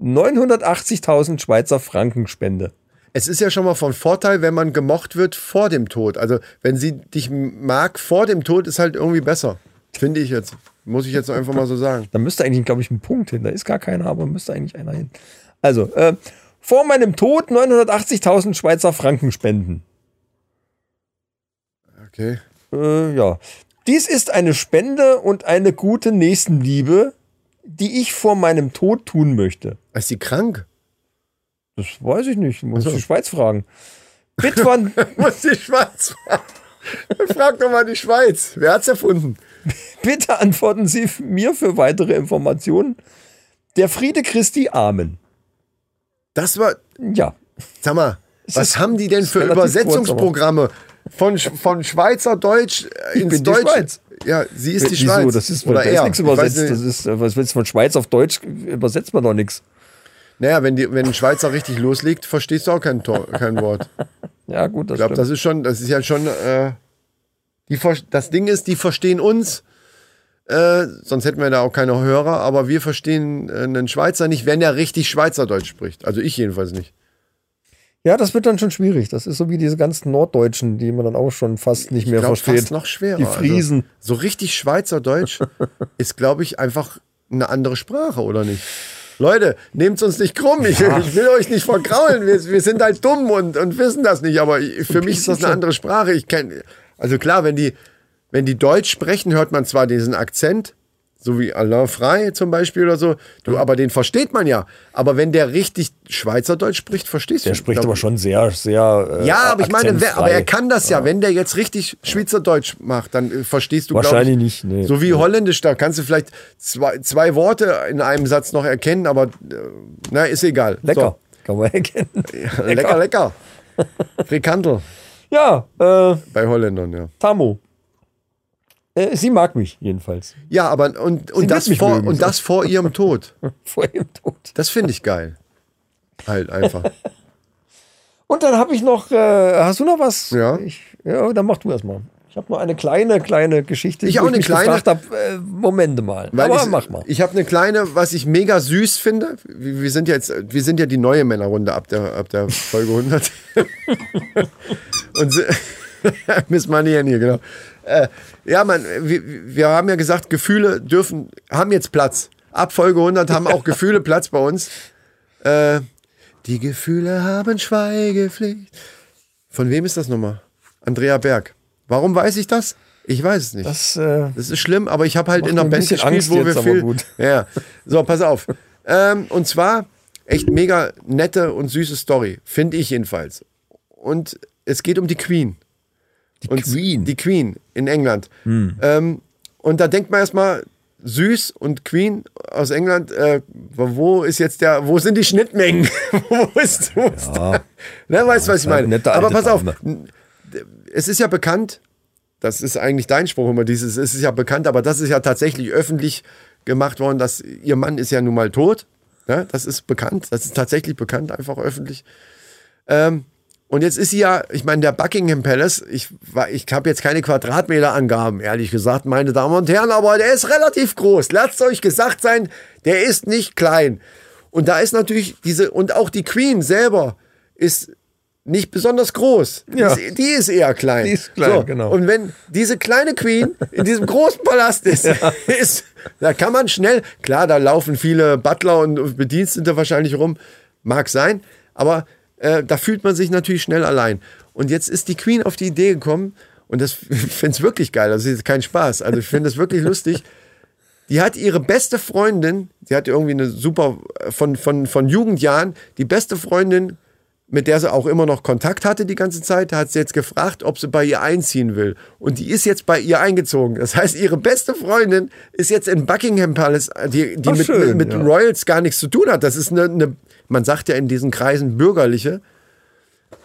980.000 Schweizer Franken Spende. Es ist ja schon mal von Vorteil, wenn man gemocht wird vor dem Tod. Also, wenn sie dich mag vor dem Tod, ist halt irgendwie besser. Finde ich jetzt. Muss ich jetzt einfach mal so sagen. Da müsste eigentlich, glaube ich, ein Punkt hin. Da ist gar keiner, aber müsste eigentlich einer hin. Also, äh, vor meinem Tod 980.000 Schweizer Franken spenden. Okay. Äh, ja. Dies ist eine Spende und eine gute Nächstenliebe, die ich vor meinem Tod tun möchte. Ist sie krank? Das weiß ich nicht. Muss Ach so. die Schweiz fragen. Bitwan, Muss die Schweiz fragen. Frag doch mal die Schweiz. Wer hat's erfunden? bitte antworten Sie mir für weitere Informationen. Der Friede Christi, Amen. Das war. Ja. Sag mal, Es was haben die denn für Übersetzungsprogramme? Von, von Schweizerdeutsch äh, ins bin die Deutsch. Schweiz. Ja, sie ist die Wieso? Schweiz. Das ist, Oder da ist nichts Ich übersetzt. Das ist, äh, was willst du von Schweiz auf Deutsch? Übersetzt man doch nichts. Naja, wenn, die, wenn ein Schweizer richtig loslegt, verstehst du auch kein, Tor, kein Wort. Ja, gut, das Ich glaube, das ist schon, das ist ja schon, äh, die, das Ding ist, die verstehen uns, äh, sonst hätten wir da auch keine Hörer, aber wir verstehen äh, einen Schweizer nicht, wenn er richtig Schweizerdeutsch spricht. Also ich jedenfalls nicht. Ja, das wird dann schon schwierig. Das ist so wie diese ganzen Norddeutschen, die man dann auch schon fast nicht mehr Ich glaube, versteht. fast noch schwerer. Die Friesen. Also, so richtig Schweizerdeutsch ist, glaube ich, einfach eine andere Sprache, oder nicht? Leute, nehmt uns nicht krumm. Ich, ich will euch nicht vergraulen. Wir, wir sind halt dumm und, und wissen das nicht. Aber ich- für mich ist das eine andere Sprache. Ich kenn, also klar, wenn die, wenn die Deutsch sprechen, hört man zwar diesen Akzent, so wie Alain Frey zum Beispiel oder so. Du, aber den versteht man ja. Aber wenn der richtig Schweizerdeutsch spricht, verstehst Der du. spricht Da- aber schon sehr, sehr. Äh, ja, aber ich meine, wer, aber er kann das ja. Wenn der jetzt richtig Schweizerdeutsch macht, dann äh, verstehst du, Wahrscheinlich ich, nicht, nee. So wie Holländisch, da kannst du vielleicht zwei, zwei Worte in einem Satz noch erkennen, aber äh, na, ist egal. Lecker. Kann man erkennen. So. Lecker, lecker. Frikantel Ja, äh, bei Holländern, ja. Tamo. Äh, sie mag mich jedenfalls. Ja, aber und, und, das vor, mögen, und so. das vor ihrem Tod. Vor ihrem Tod. Das finde ich geil. Halt einfach. Und dann habe ich noch, äh, hast du noch was? Ja. Ich, ja, dann mach du erst mal. Ich habe noch eine kleine, kleine Geschichte. Ich auch eine mich kleine. hab, äh, Momente mal. Aber ich, mach mal. Ich habe eine kleine, was ich mega süß finde. Wir wir sind jetzt, wir sind ja die neue Männerrunde ab der, ab der Folge 100. Und Miss Manieren hier, genau. Äh, ja, man, wir, wir haben ja gesagt, Gefühle dürfen, haben jetzt Platz. Ab Folge 100 haben auch Gefühle Platz bei uns. Äh, die Gefühle haben Schweigepflicht. Von wem ist das nochmal? Andrea Berg. Warum weiß ich das? Ich weiß es nicht. Das, äh, Das ist schlimm, aber ich habe halt in einer Band gespielt, Angst wo wir viel. gut. Ja, so pass auf. ähm, und zwar echt mega nette und süße Story, finde ich jedenfalls. Und es geht um die Queen. Die Queen? Hm. Die Queen in England. Ähm, und da denkt man erstmal süß und Queen aus England. Äh, wo ist jetzt der? Wo sind die Schnittmengen? wo ist? Wo ist da? Ne, weißt du, was ich meine? Aber pass auf, Dame. es ist ja bekannt, das ist eigentlich dein Spruch immer, dieses, es ist ja bekannt, aber das ist ja tatsächlich öffentlich gemacht worden, dass ihr Mann ist ja nun mal tot. Ja, das ist bekannt, das ist tatsächlich bekannt, einfach öffentlich. Ähm, und jetzt ist sie ja, ich meine, der Buckingham Palace, ich, war- ich habe jetzt keine Quadratmeterangaben, ehrlich gesagt, meine Damen und Herren, aber der ist relativ groß. Lasst euch gesagt sein, der ist nicht klein. Und da ist natürlich diese, und auch die Queen selber ist nicht besonders groß. Ja. Die, ist, die ist eher klein. Die ist klein, so, genau. Und wenn diese kleine Queen in diesem großen Palast ist, ist, da kann man schnell, klar, da laufen viele Butler und Bedienstete wahrscheinlich rum, mag sein, aber äh, da fühlt man sich natürlich schnell allein. Und jetzt ist die Queen auf die Idee gekommen, und das ich finde es wirklich geil, das ist kein Spaß, also ich finde es wirklich lustig. Die hat ihre beste Freundin, sie hat irgendwie eine super, von, von, von Jugendjahren, die beste Freundin mit der sie auch immer noch Kontakt hatte die ganze Zeit, hat sie jetzt gefragt, ob sie bei ihr einziehen will. Und die ist jetzt bei ihr eingezogen. Das heißt, ihre beste Freundin ist jetzt in Buckingham Palace, die, die Ach, mit, schön, mit ja. Royals gar nichts zu tun hat. Das ist eine, eine, man sagt ja in diesen Kreisen bürgerliche.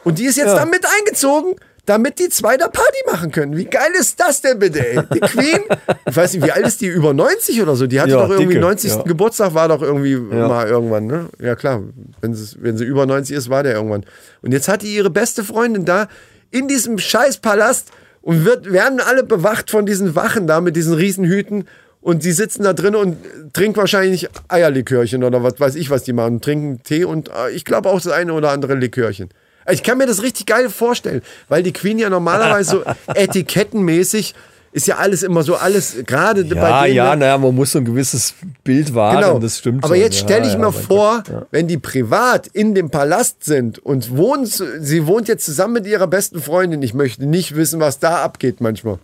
Und die ist jetzt Ja. da mit eingezogen, damit die zwei da Party machen können. Wie geil ist das denn bitte, ey? Die Queen, ich weiß nicht, wie alt ist die? Über 90 oder so? Die hatte Ja, doch irgendwie dicke, 90. ja. Geburtstag, war doch irgendwie mal irgendwann, ne? Ja klar, wenn sie, wenn sie über 90 ist, war der irgendwann. Und jetzt hat die ihre beste Freundin da in diesem Scheißpalast und wird, werden alle bewacht von diesen Wachen da mit diesen Riesenhüten. Und die sitzen da drin und trinken wahrscheinlich Eierlikörchen oder was weiß ich, was die machen. Trinken Tee und äh, ich glaube auch das eine oder andere Likörchen. Ich kann mir das richtig geil vorstellen, weil die Queen ja normalerweise so etikettenmäßig ist ja alles immer so alles, gerade bei Ja, denen. ja, naja, man muss so ein gewisses Bild wahren, Genau. das stimmt Aber schon. jetzt Ja, stelle ich ja, mir vor, Gott, ja. wenn die privat in dem Palast sind und wohnen, zu- sie wohnt jetzt zusammen mit ihrer besten Freundin. Ich möchte nicht wissen, was da abgeht manchmal.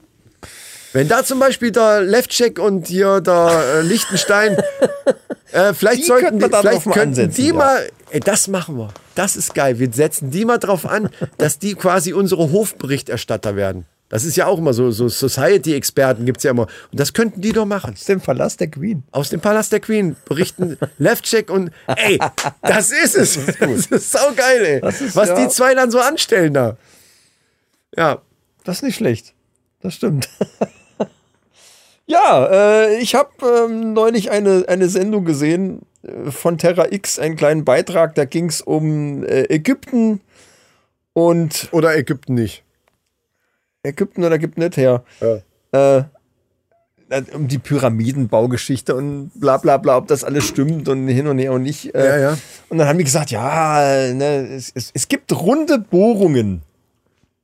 Wenn da zum Beispiel der Leftcheck und hier der äh, Lichtenstein, äh, vielleicht Die sollten die, vielleicht könnten ansetzen, die ja. mal, ey, das machen wir. Das ist geil. Wir setzen die mal drauf an, dass die quasi unsere Hofberichterstatter werden. Das ist ja auch immer so, so Society-Experten gibt es ja immer. Und das könnten die doch machen Aus dem Palast der Queen. aus dem Palast der Queen berichten Leftcheck und ey, das ist es. Das ist, saugeil, ey. ist, Was ja. die zwei dann so anstellen da. Ja, Das ist nicht schlecht. Das stimmt. ja, äh, ich habe ähm, neulich eine, eine Sendung gesehen äh, von Terra X, einen kleinen Beitrag. Da ging es um äh, Ägypten und oder Ägypten nicht. Ägypten oder gibt nicht her. Ja. Äh, um die Pyramidenbaugeschichte und bla bla bla, ob das alles stimmt und hin und her und nicht. Äh, Ja, ja. Und dann haben die gesagt, ja, ne, es, es, es gibt runde Bohrungen,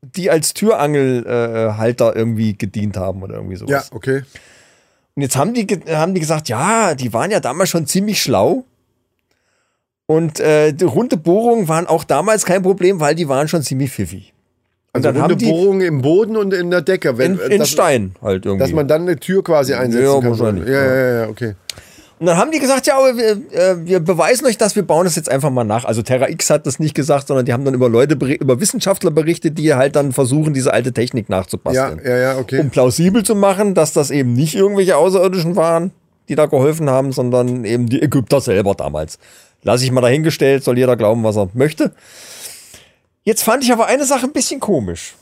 die als Türangelhalter äh, irgendwie gedient haben oder irgendwie sowas. Ja, okay. Und jetzt haben die, haben die gesagt, ja, die waren ja damals schon ziemlich schlau. Und äh, die runde Bohrungen waren auch damals kein Problem, weil die waren schon ziemlich pfiffig. Und Also dann runde haben die Bohrungen im Boden und in der Decke. Wenn, in, in dass, Stein halt irgendwie. Dass man dann eine Tür quasi einsetzen Ja, kann. wahrscheinlich, ja, ja, ja, okay. Und dann haben die gesagt, ja, aber wir, äh, wir beweisen euch das, wir bauen das jetzt einfach mal nach. Also Terra X hat das nicht gesagt, sondern die haben dann über Leute, über Wissenschaftler berichtet, die halt dann versuchen, diese alte Technik Ja, nachzubasteln. ja, ja, okay. Um plausibel zu machen, dass das eben nicht irgendwelche Außerirdischen waren, die da geholfen haben, sondern eben die Ägypter selber damals. Lass ich mal dahingestellt, soll jeder glauben, was er möchte. Jetzt fand ich aber eine Sache ein bisschen komisch.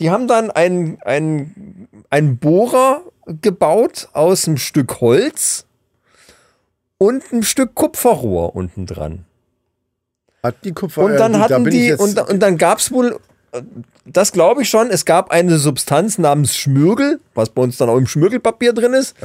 Die haben dann einen, einen, einen Bohrer gebaut aus einem Stück Holz und einem Stück Kupferrohr unten dran. Hat die Kupfer. Und äh, dann da hatten bin ich die, jetzt- und, und dann gab es wohl, äh, das glaube ich schon, es gab eine Substanz namens Schmürgel, was bei uns dann auch im Schmürgelpapier drin ist.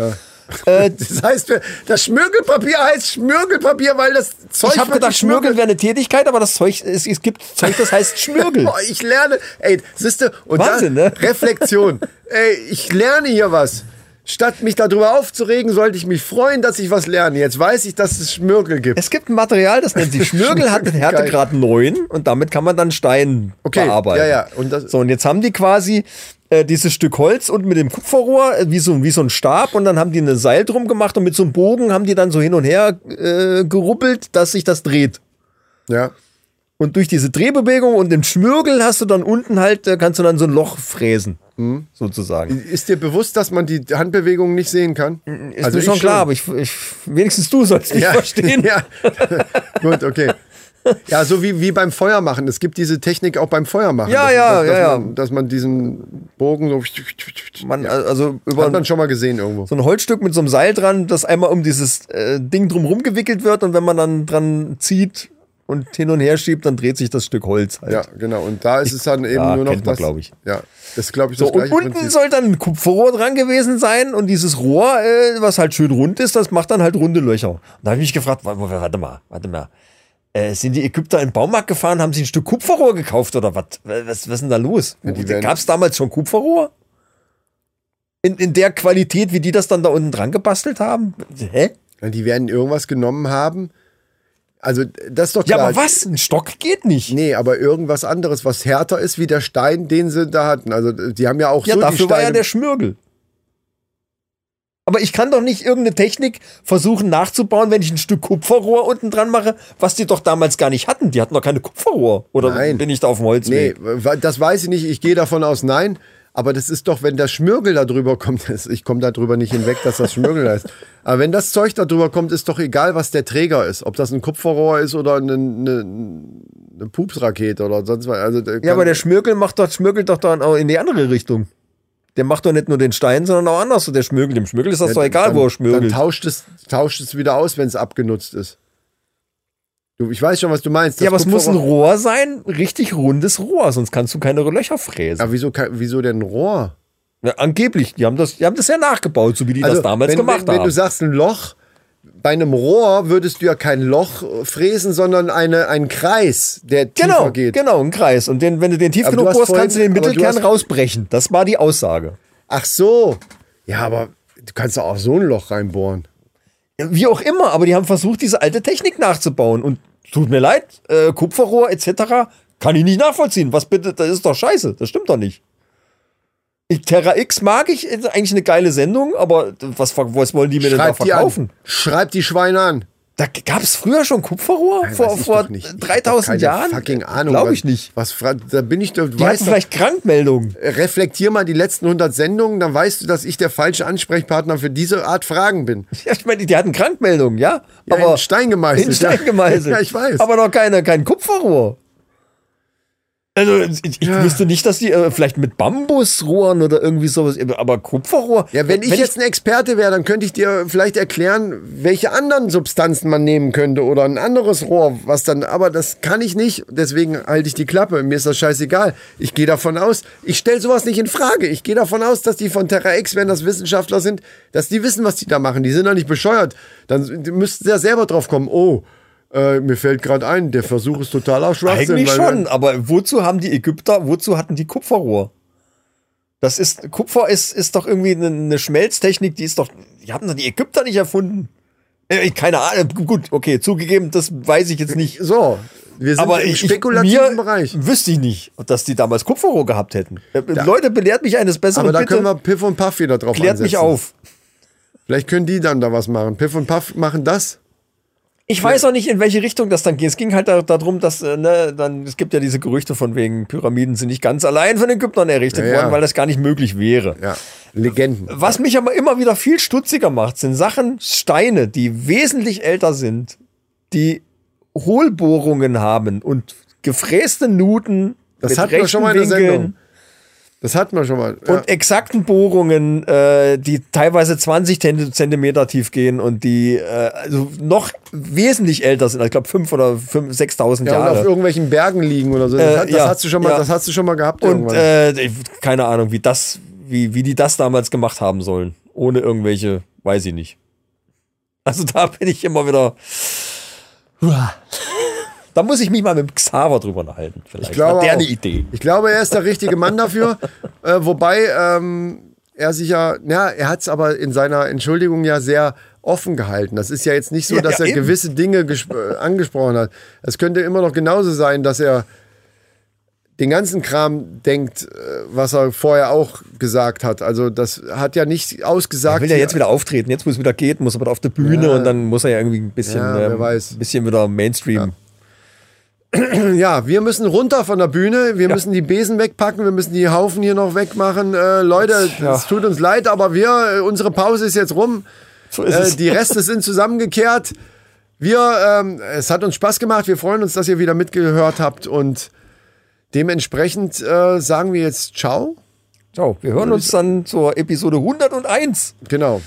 Äh, das heißt, das Schmirgelpapier heißt Schmirgelpapier, weil das Zeug. ich habe gedacht, Schmürgel geschmirgelt. wäre eine Tätigkeit, aber das Zeug, es, es gibt Zeug, das heißt Schmürgel. Boah, ich lerne, ey, siehste, und Wahnsinn, da, ne? Reflexion. ey, ich lerne hier was. Statt mich darüber aufzuregen, sollte ich mich freuen, dass ich was lerne. Jetzt weiß ich, dass es Schmirgel gibt. Es gibt ein Material, das nennt sich Schmürgel, hat einen Härtegrad 9 und damit kann man dann Stein Okay, bearbeiten. ja, ja, und so, und jetzt haben die quasi äh, dieses Stück Holz und mit dem Kupferrohr äh, wie so, wie so ein Stab und dann haben die eine Seil drum gemacht und mit so einem Bogen haben die dann so hin und her äh, geruppelt, dass sich das dreht. Ja. Und durch diese Drehbewegung und den Schmürgel hast du dann unten halt, äh, kannst du dann so ein Loch fräsen, Mhm. sozusagen. Ist dir bewusst, dass man die Handbewegungen nicht sehen kann? Ist also mir schon klar, aber ich, ich, wenigstens du sollst mich ja, verstehen. Ja. Gut, okay. Ja, so wie, wie beim Feuermachen. Es gibt diese Technik auch beim Feuermachen. Ja, dass, ja, dass, dass ja, ja. Man, dass man diesen Bogen so. Man, also über Hat man schon mal gesehen irgendwo. so ein Holzstück mit so einem Seil dran, das einmal um dieses äh, Ding drumherum gewickelt wird und wenn man dann dran zieht und hin und her schiebt, dann dreht sich das Stück Holz halt. Ja, genau. Und da ist es dann eben Ja, nur noch das. glaub ich. Ja, das glaube ich, So, das und gleiche unten Prinzip. soll dann ein Kupferrohr dran gewesen sein und dieses Rohr, äh, was halt schön rund ist, das macht dann halt runde Löcher. Und da habe ich mich gefragt, warte, mal, warte mal. Äh, sind die Ägypter in den Baumarkt gefahren, haben sie ein Stück Kupferrohr gekauft oder was? Was, was ist denn da los? werden- Gab es damals schon Kupferrohr? In, in der Qualität, wie die das dann da unten dran gebastelt haben? Hä? Ja, die werden irgendwas genommen haben. Also, das ist doch Ja, klar. aber was? Ein Stock geht nicht. Nee, aber irgendwas anderes, was härter ist wie der Stein, den sie da hatten. Also, die haben ja auch Ja, so die dafür war ja Steine- der Schmürgel. Aber ich kann doch nicht irgendeine Technik versuchen nachzubauen, wenn ich ein Stück Kupferrohr unten dran mache, was die doch damals gar nicht hatten. Die hatten doch keine Kupferrohr. Oder Nein. bin ich da auf dem Nee, Holzweg? wa- das weiß ich nicht. Ich gehe davon aus, nein. Aber das ist doch, wenn der Schmirgel da drüber kommt, das- ich komme da drüber nicht hinweg, dass das Schmirgel heißt. Aber wenn das Zeug da drüber kommt, ist doch egal, was der Träger ist. Ob das ein Kupferrohr ist oder eine, eine, eine Pupsrakete oder sonst was. Also, Ja, aber der Schmirgel macht doch, schmirgelt doch dann auch in die andere Richtung. Der macht doch nicht nur den Stein, sondern auch anders. Der Schmirgel, dem Schmirgel ist das doch egal, dann, wo er Dann schmirgelt. tauscht es, tauscht es wieder aus, wenn es abgenutzt ist. Du, ich weiß schon, was du meinst. Ja, Das aber es muss ein Rohr sein, richtig rundes Rohr, sonst kannst du keine Löcher fräsen. Aber wieso, wieso denn ein Rohr? Ja, angeblich, die haben, das, die haben das ja nachgebaut, so wie die das damals Also, wenn, gemacht wenn, wenn haben. du sagst ein Loch, bei einem Rohr würdest du ja kein Loch äh, fräsen, sondern eine, einen Kreis, der genau, tiefer geht. genau, ein Kreis. Und den, wenn du den tief Aber du genug bohrst, vorhin- kannst du den du Mittelkern hast- rausbrechen. Das war die Aussage. Ach so. Ja, aber du kannst doch auch so ein Loch reinbohren. Wie auch immer, aber die haben versucht, diese alte Technik nachzubauen. Und tut mir leid, äh, Kupferrohr etc. kann ich nicht nachvollziehen. Was bitte, das ist doch scheiße. Das stimmt doch nicht. Ich, Terra X mag ich, ist eigentlich eine geile Sendung, aber was, was wollen die mir denn da Schreib die an. verkaufen? Schreib die Schweine an. Da gab es früher schon Kupferrohr? vor ich vor hab 3000 keine Jahren? Fucking Ahnung. Glaube was- ich nicht. Was, da bin ich, du Die weißt doch, vielleicht Krankmeldungen. reflektier mal die letzten 100 Sendungen, dann weißt du, dass ich der falsche Ansprechpartner für diese Art Fragen bin. Ja, ich meine, die hatten Krankmeldungen, ja? Ja, aber in Stein gemeißelt, In Stein ja. gemeißelt. Ja, ich weiß. Aber doch keine, kein Kupferrohr. Also, ich, ich wüsste nicht, dass die äh, vielleicht mit Bambusrohren oder irgendwie sowas, aber Kupferrohr. Ja, wenn ich jetzt ein Experte wäre, dann könnte ich dir vielleicht erklären, welche anderen Substanzen man nehmen könnte oder ein anderes Rohr, was dann, aber das kann ich nicht, deswegen halte ich die Klappe, mir ist das scheißegal. Ich gehe davon aus, ich stelle sowas nicht in Frage. Ich gehe davon aus, dass die von Terra X, wenn das Wissenschaftler sind, dass die wissen, was die da machen. Die sind doch nicht bescheuert. Dann müssten sie ja selber drauf kommen, oh, äh, mir fällt gerade ein, der Versuch ist totaler Schwachsinn. Eigentlich weil schon, aber wozu haben die Ägypter, wozu hatten die Kupferrohr? Das ist, Kupfer ist, ist doch irgendwie eine, eine Schmelztechnik, die ist doch, die haben doch die Ägypter nicht erfunden. Äh, keine Ahnung, gut, okay, zugegeben, das weiß ich jetzt nicht. So, wir sind Aber im ich, spekulativen mir Bereich. wüsste ich nicht, dass die damals Kupferrohr gehabt hätten. Äh, Leute, belehrt mich eines Besseren, Aber da bitte. können wir Piff und Puff wieder drauf Klärt ansetzen. mich auf. Vielleicht können die dann da was machen. Piff und Puff machen das. Ich weiß auch nicht, in welche Richtung das dann geht. Es ging halt da, darum, dass, äh, ne, dann, es gibt ja diese Gerüchte von wegen, Pyramiden sind nicht ganz allein von den Ägyptern errichtet Ja, ja. worden, weil das gar nicht möglich wäre. Ja, Legenden. Was mich aber immer wieder viel stutziger macht, sind Sachen, Steine, die wesentlich älter sind, die Hohlbohrungen haben und gefräste Nuten. Das hatten wir schon mal in der Sendung. Das hatten wir schon mal. Ja. Und exakten Bohrungen, äh, die teilweise 20 Ten- Zentimeter tief gehen und die äh, also noch wesentlich älter sind. Ich glaube 5 oder 5, 6.000 ja, und Jahre. auf irgendwelchen Bergen liegen oder so. Das, Äh, hat, das ja, hast du schon mal, ja. das hast du schon mal gehabt Und irgendwann. äh, ich- keine Ahnung, wie das, wie, wie die das damals gemacht haben sollen. Ohne irgendwelche, weiß ich nicht. Also da bin ich immer wieder. Da muss ich mich mal mit Xaver drüber unterhalten. Vielleicht. Ich glaube Hat der auch. eine Idee. Ich glaube, er ist der richtige Mann dafür. äh, wobei ähm, er sich ja, ja, er hat es aber in seiner Entschuldigung ja sehr offen gehalten. Das ist ja jetzt nicht so, Ja, dass ja, er eben. gewisse Dinge äh, angesprochen hat. Es könnte immer noch genauso sein, dass er den ganzen Kram denkt, äh, was er vorher auch gesagt hat. Also das hat ja nicht Er ausgesagt. will ja jetzt wieder auftreten. Jetzt, wo es wieder geht, muss er wieder auf der Bühne Ja. und dann muss er ja irgendwie ein bisschen, ähm, bisschen wieder Mainstream. Ja, wir müssen runter von der Bühne. Wir Ja. müssen die Besen wegpacken. Wir müssen die Haufen hier noch wegmachen. Äh, Leute, Ja. es tut uns leid, aber wir, äh, unsere Pause ist jetzt rum. So ist Äh, es. die Reste sind zusammengekehrt. Wir, ähm, es hat uns Spaß gemacht. Wir freuen uns, dass ihr wieder mitgehört habt und dementsprechend äh, sagen wir jetzt Ciao. So, wir hören uns dann zur Episode 101 Genau.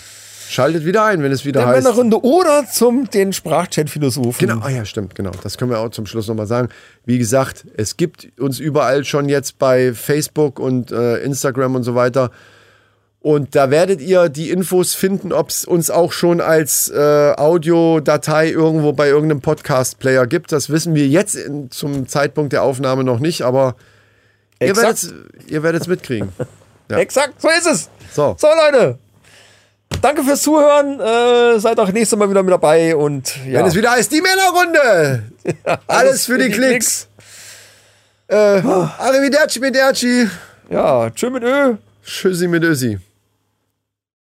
Schaltet wieder ein, wenn es wieder der heißt. Männerrunde oder zum den Sprachchat-Philosophen. Genau, ah ja, stimmt, genau. Das können wir auch zum Schluss nochmal sagen. Wie gesagt, es gibt uns überall schon jetzt bei Facebook und äh, Instagram und so weiter. Und da werdet ihr die Infos finden, ob es uns auch schon als äh, Audiodatei irgendwo bei irgendeinem Podcast-Player gibt. Das wissen wir jetzt in, zum Zeitpunkt der Aufnahme noch nicht, aber ihr Exakt. werdet ihr werdet's mitkriegen. Ja. Exakt, so ist es. So. So, Leute. Danke fürs Zuhören. Äh, seid auch nächstes Mal wieder mit dabei. Und ja. Wenn es wieder heißt, die Männerrunde! Alles für die Klicks! Äh, arrivederci, Mederci! Ja, tschö mit Ö. Tschüssi mit Össi.